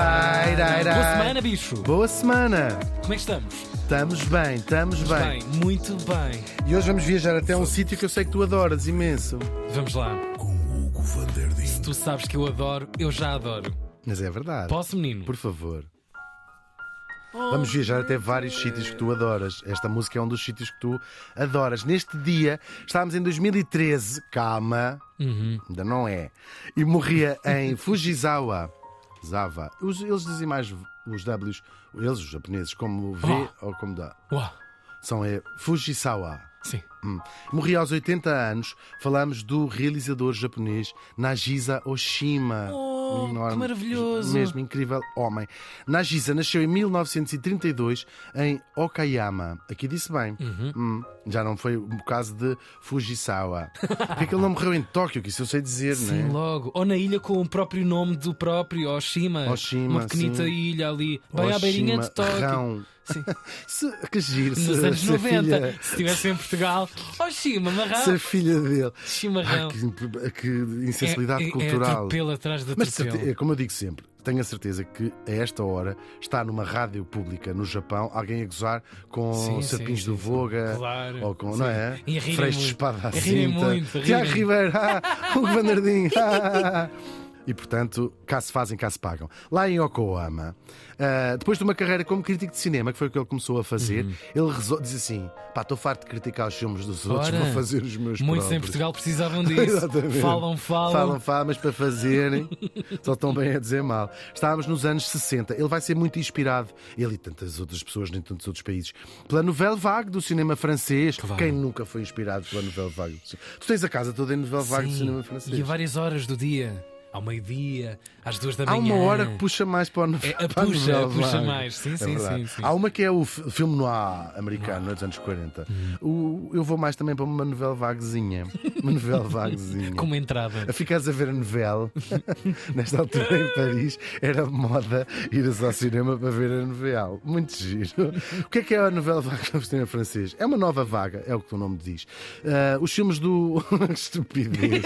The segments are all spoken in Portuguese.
Ai, ai, Boa ai. semana, bicho. Boa semana! Como é que estamos? Estamos bem, estamos bem. Bem, muito bem. E hoje vamos viajar até um sítio que eu sei que tu adoras imenso. Vamos lá. com Hugo van der Ding. Se tu sabes que eu adoro, eu já adoro. Mas é verdade. Posso, menino? Por favor. Vamos viajar até vários sítios que tu adoras. Esta música é um dos sítios que tu adoras. Neste dia, estávamos em 2013, calma, Uhum. ainda não é, e morria em Fujisawa. Zava. Os- eles dizem mais os Ws, eles, os japoneses, como V Oh. ou como dá. Uau. São é, Fujisawa. Sim. Hum. Morria aos 80 anos. Falamos do realizador japonês Nagisa Oshima. Oh, que maravilhoso. Mesmo incrível homem. Nagisa nasceu em 1932 em Okayama. Aqui disse bem. Uhum. Hum, já não foi o caso de Fujisawa. Porque é que ele não morreu em Tóquio? Que isso eu sei dizer, Sim, não é? logo. Ou na ilha com o próprio nome do próprio, Oshima. Oshima, Uma pequenita sim. ilha ali, bem à beirinha de Oshima, Tóquio. Rão. Sim. Se, que giro. Nos se, anos se a 90, filha- se estivesse em Portugal, Oshima, marrão. se a filha dele. Chimarrão. Ai, que, que insensibilidade é, é, cultural. É atrás da Mas atropelo. certe- é como eu digo sempre, tenho a certeza que a esta hora está numa rádio pública no Japão alguém a gozar com Sim, Serpins sim, do. Voga Claro, ou com, sim. não é? Freixo de espada à cinta. muito, Tiago. Ribeiro, ah, Hugo Van der Ding, ah. E portanto, cá se fazem, cá se pagam. Lá em Yokohama, ah, depois de uma carreira como crítico de cinema, que foi o que ele começou a fazer, ele resol- diz assim: pá, estou farto de criticar os filmes dos outros, Ora, vou fazer os meus Muitos em próprios." Portugal precisavam disso. Falam, falam. Falam, falam, mas para fazerem só estão bem a dizer mal. Estávamos nos anos 60. Ele vai ser muito inspirado, ele e tantas outras pessoas em tantos outros países, pela Nouvelle Vague do cinema francês. Claro. Quem nunca foi inspirado pela Nouvelle Vague? Tu tens a casa toda em Nouvelle Vague do cinema francês. E a várias horas do dia. Ao meio-dia, às duas da Há manhã. uma hora que puxa mais para o É, a para puxa, puxa mais. Sim, É sim, sim, sim. Há uma que é o filme noir americano, dos anos 40. O- eu vou mais também para uma novela vaguezinha. Uma novela vaguezinha. Como entrada. A ficares a ver a novela, nesta altura em Paris, era moda ir ao cinema para ver a novela. Muito giro. O que é que é a novela vaga no cinema francês? É uma nova vaga, é o que o nome diz. Ah, os filmes do. Estupidez.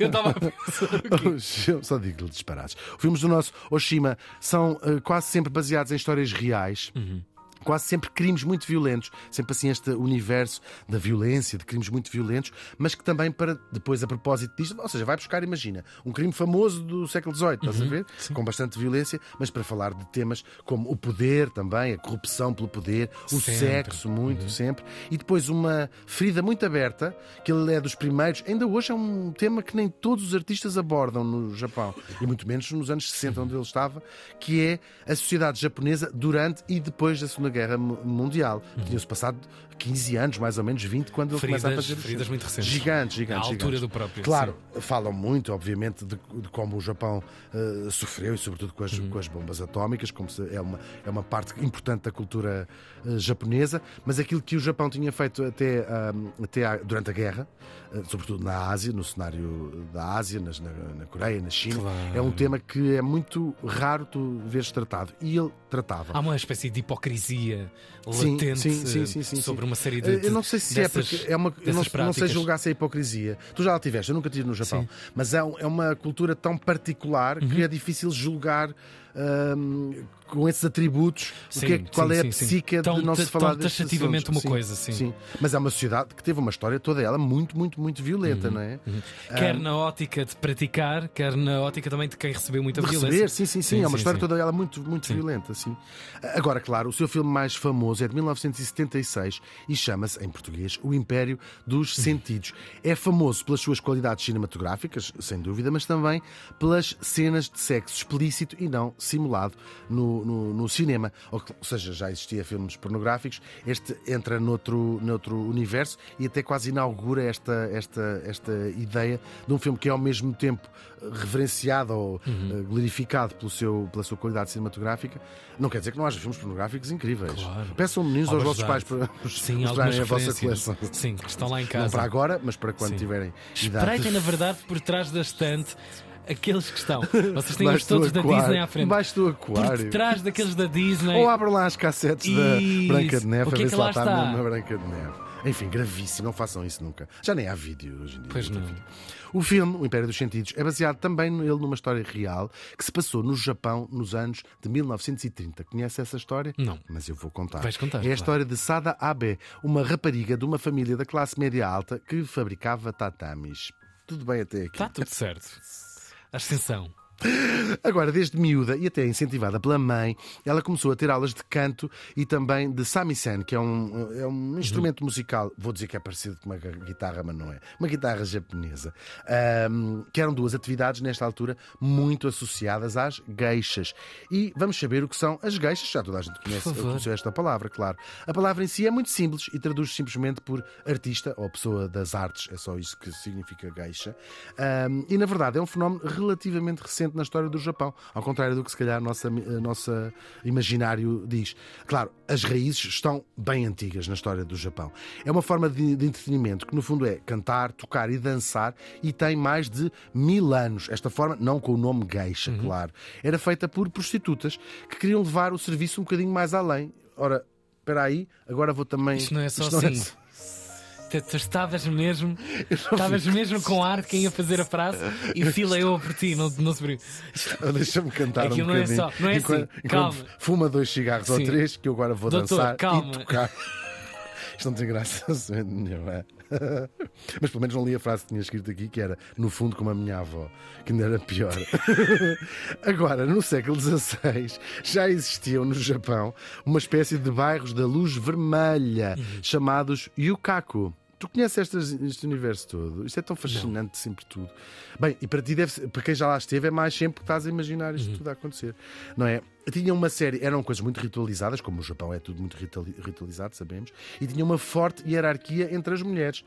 Eu estava a pensar. Filmes- Só digo-lhe disparados. Os filmes do nosso Oshima são ah, quase sempre baseados em histórias reais. Quase sempre crimes muito violentos, sempre assim este universo da violência, de crimes muito violentos, mas que também para depois a propósito disto, ou seja, vai buscar, imagina, um crime famoso do século XVIII, estás a ver? Com bastante violência, mas para falar de temas como o poder também, a corrupção pelo poder, o Sempre. sexo, muito, sempre, e depois uma ferida muito aberta, que ele é dos primeiros, ainda hoje é um tema que nem todos os artistas abordam no Japão, e muito menos nos anos 60, onde ele estava, que é a sociedade japonesa durante e depois da Segunda Guerra Mu- Mundial. Tinha-se passado 15 anos, mais ou menos 20, quando ele começa a Feridas, fazer feridas muito recentes. Gigantes, gigantes. À altura gigantes. do próprio, Claro, falam muito, obviamente, de, de como o Japão eh, sofreu e, sobretudo, com as, Uhum. com as bombas atómicas, como se- é, uma, é uma parte importante da cultura eh, japonesa. Mas aquilo que o Japão tinha feito até, ah, até à- durante a guerra, eh, sobretudo na Ásia, no cenário da Ásia, nas- na, na Coreia, na China, Claro. é um tema que é muito raro tu veres tratado. E ele tratava. Há uma espécie de hipocrisia Sim, latente sim, sim, sim, sim, sobre sim. Uma série Eh, de. Eu não sei se dessas, é porque é uma. Eu não, não sei julgar se é hipocrisia. Tu já lá tiveste, eu nunca tive no Japão. Sim. Mas é, é uma cultura tão particular Uhum. que é difícil julgar hum, com esses atributos o Sim, que é, qual sim, é a sim, sim. psique Tão- de não se tão falar destes taxativamente uma coisa, sim. Mas é uma sociedade que teve uma história toda ela muito, muito, muito violenta, Uhum. não é? Quer na ótica de praticar, quer na ótica também de quem recebeu muita de violência. receber, sim, sim, sim, é uma sim, história sim. toda ela muito, muito violenta, sim. Agora, claro, o seu filme mais famoso é de 1976 e chama-se, em português, O Império dos Sentidos. É famoso pelas suas qualidades cinematográficas, sem dúvida, mas também pelas cenas de sexo explícito e não simulado no, no, no cinema. Ou, ou seja, já existia filmes pornográficos, este entra noutro, noutro universo e até quase inaugura esta, esta, esta ideia de um filme que é ao mesmo tempo reverenciado ou Uhum. eh, glorificado pelo seu, pela sua qualidade cinematográfica. Não quer dizer que não haja filmes pornográficos incríveis. Claro. Peçam meninos aos vossos pais para Sim, mostrarem algumas a vossa coleção. Sim, que estão lá em Não casa. para agora, mas para quando Sim. tiverem idade. Espreitem, na verdade, por trás da estante aqueles que estão. Vocês têm os todos da. Disney à frente. Baixo do Por aquário. detrás daqueles da Disney. Ou abram lá as cassetes Isso. da Branca de Neve O a é ver que se lá lá está está? mesmo a Branca de Neve. Enfim, gravíssimo, não façam isso nunca. Já nem há vídeo hoje em dia. Pois não. O filme, O Império dos Sentidos, é baseado também nele numa história real que se passou no Japão nos anos de 1930. Conhece essa história? Não. Mas eu vou contar. Vais contar, É a claro. história de Sada Abe, uma rapariga de uma família da classe média alta que fabricava tatamis. Tudo bem até aqui. Está tudo certo. Ascensão. Agora, desde miúda e até incentivada pela mãe, ela começou a ter aulas de canto e também de samisen, que é um, é um instrumento musical, vou dizer que é parecido com uma guitarra, mas não é. Uma guitarra japonesa. Ahm, que eram duas atividades, nesta altura, muito associadas às geixas. E vamos saber o que são as geixas. Já toda a gente conhece, conheceu esta palavra, claro. A palavra em si é muito simples e traduz simplesmente por artista ou pessoa das artes. É só isso que significa geisha. Ahm, e na verdade é um fenómeno relativamente recente na história do Japão, ao contrário do que se calhar nossa, a nossa imaginário diz. Claro, as raízes estão bem antigas na história do Japão. É uma forma de, de entretenimento que no fundo é cantar, tocar e dançar e tem mais de mil anos. Esta forma, não com o nome geisha, claro, era feita por prostitutas que queriam levar o serviço um bocadinho mais além. Ora, espera aí, agora vou também. Isto não é só Isto assim. só- Tu, estavas mesmo, estavas mesmo com ar quem ia fazer a frase e fila eu por ti, não, não se. Deixa-me cantar Aquilo um não é bocadinho. só- não é enquanto, assim, enquanto calma. Fuma dois cigarros ou Sim. três, que eu agora vou Doutor, dançar calma. e tocar. Isto não tem graça nenhuma. Mas pelo menos não li a frase que tinha escrito aqui, que era no fundo como a minha avó, que ainda era pior. Agora, no século XVI, já existiam no Japão uma espécie de bairros da luz vermelha, chamados yukaku. Tu conheces estas- este universo todo? Isto é tão fascinante, sempre tudo. Bem, e para ti, deve ser- para quem já lá esteve, é mais sempre que estás a imaginar isto tudo a acontecer. Não é? Tinha uma série, eram coisas muito ritualizadas, como o Japão é tudo muito rituali- ritualizado, sabemos, e tinha uma forte hierarquia entre as mulheres.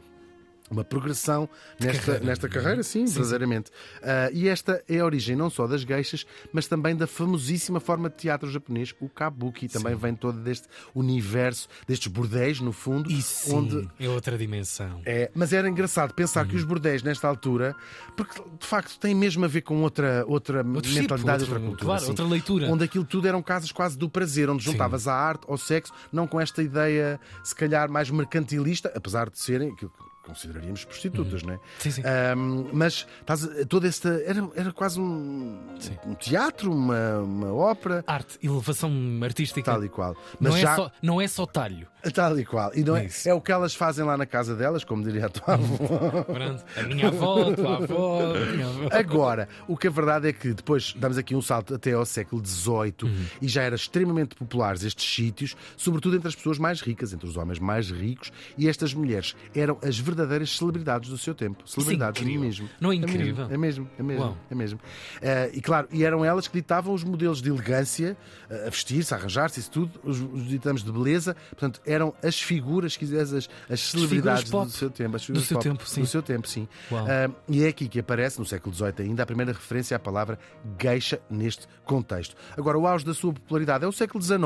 Uma progressão nesta carreira, nesta carreira, sim, verdadeiramente. Ah, e esta é a origem não só das geixas, mas também da famosíssima forma de teatro japonês, o kabuki. Também vem todo deste universo, destes bordéis, no fundo, E sim, onde é outra dimensão. é, mas era engraçado pensar Uhum. que os bordéis, nesta altura, porque de facto tem mesmo a ver com outra, outra Outro mentalidade, tipo, outra cultura. claro, sim. outra leitura. Onde aquilo tudo eram casas quase do prazer, onde juntavas a arte ao sexo, não com esta ideia, se calhar, mais mercantilista, apesar de serem aquilo que consideraríamos prostitutas, não é? Sim, sim. Ahm, mas estás toda esta. Era, era quase um, Sim. um teatro, uma, uma ópera, Arte, elevação artística. tal e qual. Mas Não, já. é só, não é só talho. Tal e qual. E não é, Isso. é o que elas fazem lá na casa delas, como diria a tua avó. Pronto. A minha avó, a tua avó, a minha avó. Agora, o que é verdade é que depois damos aqui um salto até ao século XVIII e já eram extremamente populares estes sítios, sobretudo entre as pessoas mais ricas, entre os homens mais ricos, e estas mulheres eram as verdadeiras celebridades do seu tempo. Celebridades incrível. mesmo. Não é mesmo, incrível? É mesmo, é mesmo. Uau. É mesmo. Eh, e claro, e eram elas que ditavam os modelos de elegância, eh, a vestir-se, a arranjar-se, isso tudo, os, os ditames de beleza. Portanto, eram as figuras, se quiseres, as, as celebridades do seu tempo. As do seu pop tempo, sim. Do seu tempo, sim. Ah, e é aqui que aparece, no século XVIII ainda, a primeira referência à palavra geisha neste contexto. Agora, o auge da sua popularidade é o século XIX,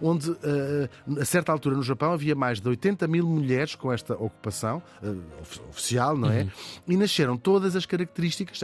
onde, ah, a certa altura no Japão, havia mais de 80 mil mulheres com esta ocupação of- oficial, não é? Uhum. E nasceram todas as características,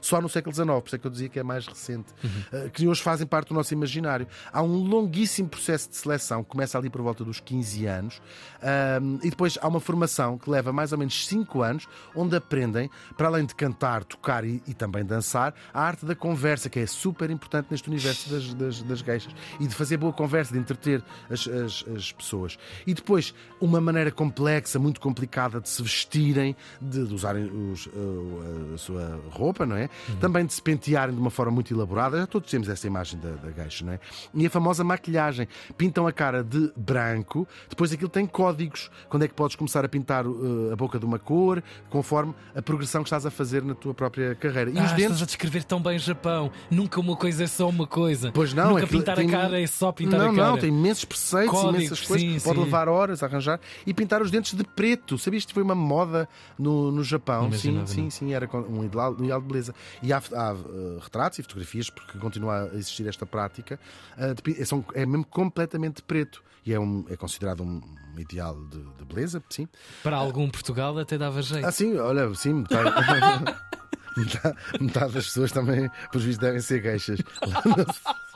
só no século XIX, por isso é que eu dizia que é mais recente, Uhum. ah, que hoje fazem parte do nosso imaginário. Há um longuíssimo processo de seleção, que começa ali por volta dos 15 anos, ah, e depois há uma formação que leva mais ou menos 5 anos, onde aprendem, para além de cantar, tocar e, e também dançar, a arte da conversa, que é super importante neste universo das, das, das geixas, e de fazer boa conversa, de entreter as, as, as pessoas. E depois, uma maneira complexa, muito complicada de se vestirem, de, de usarem os, uh, a sua roupa, não é? Também de se pentearem de uma forma muito elaborada. Já todos temos essa imagem da, da não é? E a famosa maquilhagem. Pintam a cara de branco, depois aquilo tem códigos. Quando é que podes começar a pintar uh, a boca de uma cor, conforme a progressão que estás a fazer na tua própria carreira. E Ah, os dentes. estás a descrever tão bem Japão. Nunca uma coisa é só uma coisa. Pois não, Nunca aquilo pintar tem- a cara é só pintar não, a cara. Não, tem imensos preceitos, Códigos, imensas coisas. sim, Pode sim. levar horas a arranjar. E pintar os dentes de preto. Sabias que foi uma moda no, no Japão? Não sim, sim, não. sim. Era um ideal, um ideal de beleza. E há, há, uh, retratos e fotografias, porque continua a existir esta prática. uh, de é, são- é mesmo completamente preto. E é, um, é considerado um ideal de, de beleza, sim. Para algum Portugal até dava jeito. Ah, sim, olha, sim, metade, metade, metade das pessoas também, pelos vistos, devem ser queixas.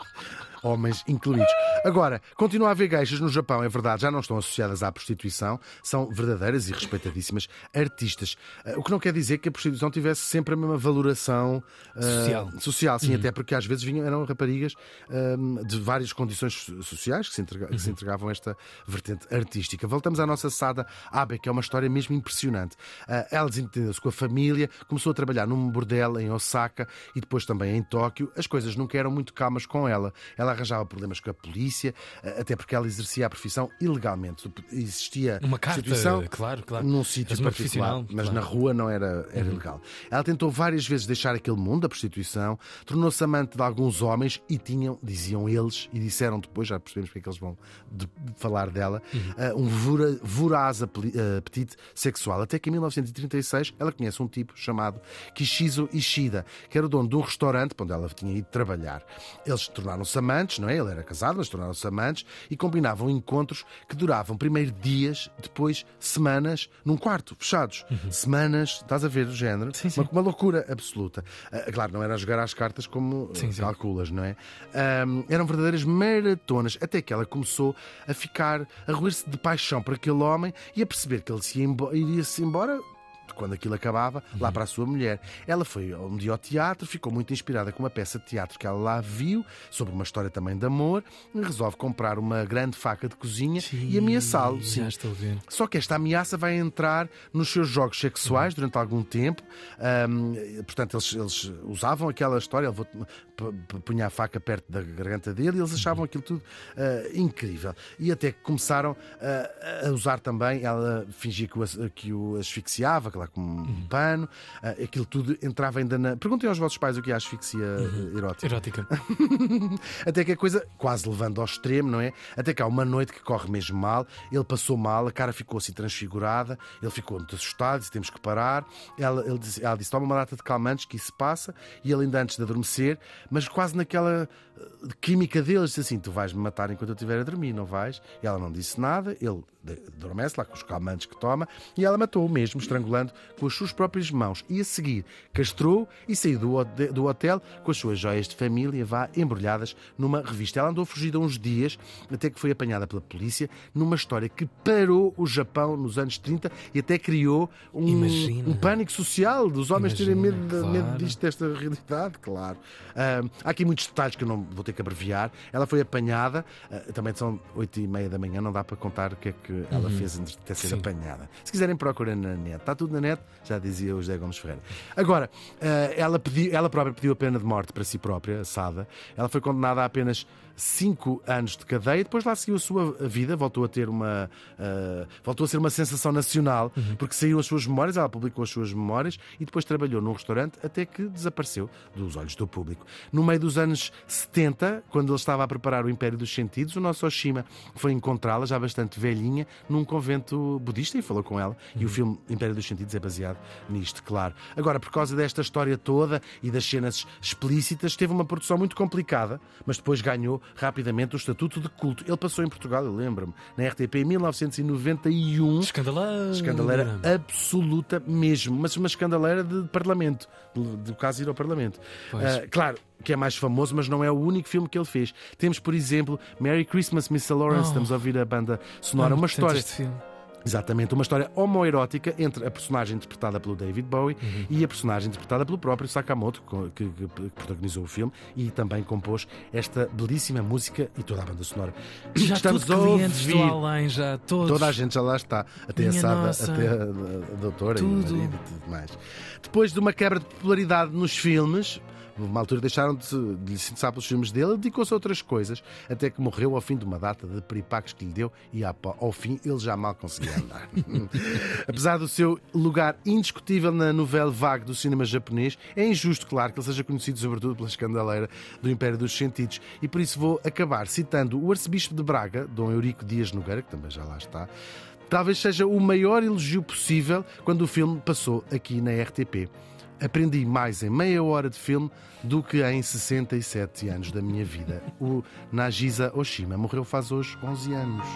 Homens incluídos. Agora, continua a haver geixas no Japão, é verdade, já não estão associadas à prostituição, são verdadeiras e respeitadíssimas artistas. Uh, o que não quer dizer que a prostituição tivesse sempre a mesma valoração uh, Social. social, sim, até porque às vezes vinham, eram raparigas uh, de várias condições so- sociais que se, entrega- que se entregavam a esta vertente artística. Voltamos à nossa Sada Abe, que é uma história mesmo impressionante. Uh, ela desentendeu-se com a família, começou a trabalhar num bordel em Osaka e depois também em Tóquio. As coisas nunca eram muito calmas com ela. Ela arranjava problemas com a polícia, até porque ela exercia a profissão ilegalmente. Existia Uma carta, prostituição claro, claro. num sítio particular, mas claro. na rua não era, era ilegal. Ela tentou várias vezes deixar aquele mundo da prostituição, tornou-se amante de alguns homens e tinham, diziam eles, e disseram depois, já percebemos porque é que eles vão de- falar dela, uh, um vora- voraz uh, apetite sexual. Até que em 1936 ela conhece um tipo chamado Kishizo Ishida, que era o dono de um restaurante onde ela tinha ido trabalhar. Eles tornaram-se amantes, não é? Ele era casado, mas tornaram-se amantes e combinavam encontros que duravam primeiro dias, depois semanas, num quarto, fechados. Semanas, estás a ver o género? Sim, sim. Uma, uma loucura absoluta. Ah, claro, não era jogar às cartas como Sim, ah, sim. calculas, não é? Ahm, eram verdadeiras maratonas, até que ela começou a ficar, a roer-se de paixão por aquele homem e a perceber que ele se iria-se embora quando aquilo acabava, lá para a sua mulher. Ela foi um dia ao teatro, ficou muito inspirada com uma peça de teatro que ela lá viu, sobre uma história também de amor, e resolve comprar uma grande faca de cozinha e ameaçá-lo. sim. Já estou a ver. Só que esta ameaça vai entrar nos seus jogos sexuais durante algum tempo. Ahm, portanto, eles, eles usavam aquela história, ele punha a faca perto da garganta dele e eles achavam aquilo tudo ah, incrível. E até que começaram ah, a usar também, ela fingia que o, que o asfixiava, lá com um pano, ah, aquilo tudo entrava ainda na. Perguntem aos vossos pais o que é a asfixia eh, erótica. Erótica. Até que a coisa quase levando ao extremo, não é? Até que há uma noite que corre mesmo mal, ele passou mal, a cara ficou assim transfigurada, ele ficou muito assustado, disse temos que parar. Ela, ele disse, ela disse: toma uma data de calmantes que isso passa, e ele ainda antes de adormecer, mas quase naquela eh, química dele, disse assim: tu vais-me matar enquanto eu estiver a dormir, não vais? E ela não disse nada, ele adormece lá com os calmantes que toma, e ela matou-o mesmo, estrangulando com as suas próprias mãos. E a seguir, castrou e saiu do, do hotel com as suas joias de família, vá, embrulhadas numa revista. Ela andou fugida uns dias, até que foi apanhada pela polícia, numa história que parou o Japão nos anos 30 e até criou um, Imagina. um pânico social dos homens terem Imagina, medo, de- claro. medo disto, desta realidade, claro. Ah, há aqui muitos detalhes que eu não vou ter que abreviar. Ela foi apanhada, ah, também são oito e meia da manhã, não dá para contar o que é que ela fez antes de Sim. apanhada. Se quiserem, procurem na net. Está tudo na net, já dizia o José Gomes Ferreira. Agora, ah, ela, pediu, ela própria pediu a pena de morte para si própria, Sada. Ela foi condenada a apenas cinco anos de cadeia, depois lá seguiu a sua vida, voltou a ter uma. ah, voltou a ser uma sensação nacional, porque saiu as suas memórias, ela publicou as suas memórias e depois trabalhou num restaurante até que desapareceu dos olhos do público. No meio dos anos 70, quando ele estava a preparar o Império dos Sentidos, o nosso Oshima foi encontrá-la, já bastante velhinha, num convento budista e falou com ela. E o filme Império dos Sentidos é baseado nisto, claro. Agora, por causa desta história toda e das cenas explícitas, teve uma produção muito complicada, mas depois ganhou rapidamente o estatuto de culto. Ele passou em Portugal, eu lembro-me, na RTP em 1991. Escandaleira. Escandaleira absoluta mesmo, mas uma escandaleira de parlamento, do, do caso ir ao parlamento. Ah, claro que é mais famoso, mas não é o único filme que ele fez. Temos, por exemplo, Merry Christmas, Miss Lawrence. Oh. Estamos a ouvir a banda sonora, Amo uma história. este filme. Exatamente, uma história homoerótica entre a personagem interpretada pelo David Bowie Uhum. e a personagem interpretada pelo próprio Sakamoto, que, que- que protagonizou o filme e também compôs esta belíssima música e toda a banda sonora. Já Estamos tudo a ouvir. além, já todos. Toda a gente já lá está, até Minha a Sada, nossa. até a, a- doutora e o Tudo. marido e tudo mais. Depois de uma quebra de popularidade nos filmes, uma altura deixaram de, de lhe interessar pelos filmes dele, dedicou-se a outras coisas, até que morreu ao fim de uma data de peripacos que lhe deu e ao fim ele já mal conseguia andar. Apesar do seu lugar indiscutível na novela vague do cinema japonês, é injusto, claro, que ele seja conhecido sobretudo pela escandaleira do Império dos Sentidos. E por isso vou acabar citando o arcebispo de Braga, Dom Eurico Dias Nogueira, que também já lá está. Talvez seja o maior elogio possível quando o filme passou aqui na RTP. Aprendi mais em meia hora de filme do que em 67 anos da minha vida. O Nagisa Oshima morreu faz hoje 11 anos.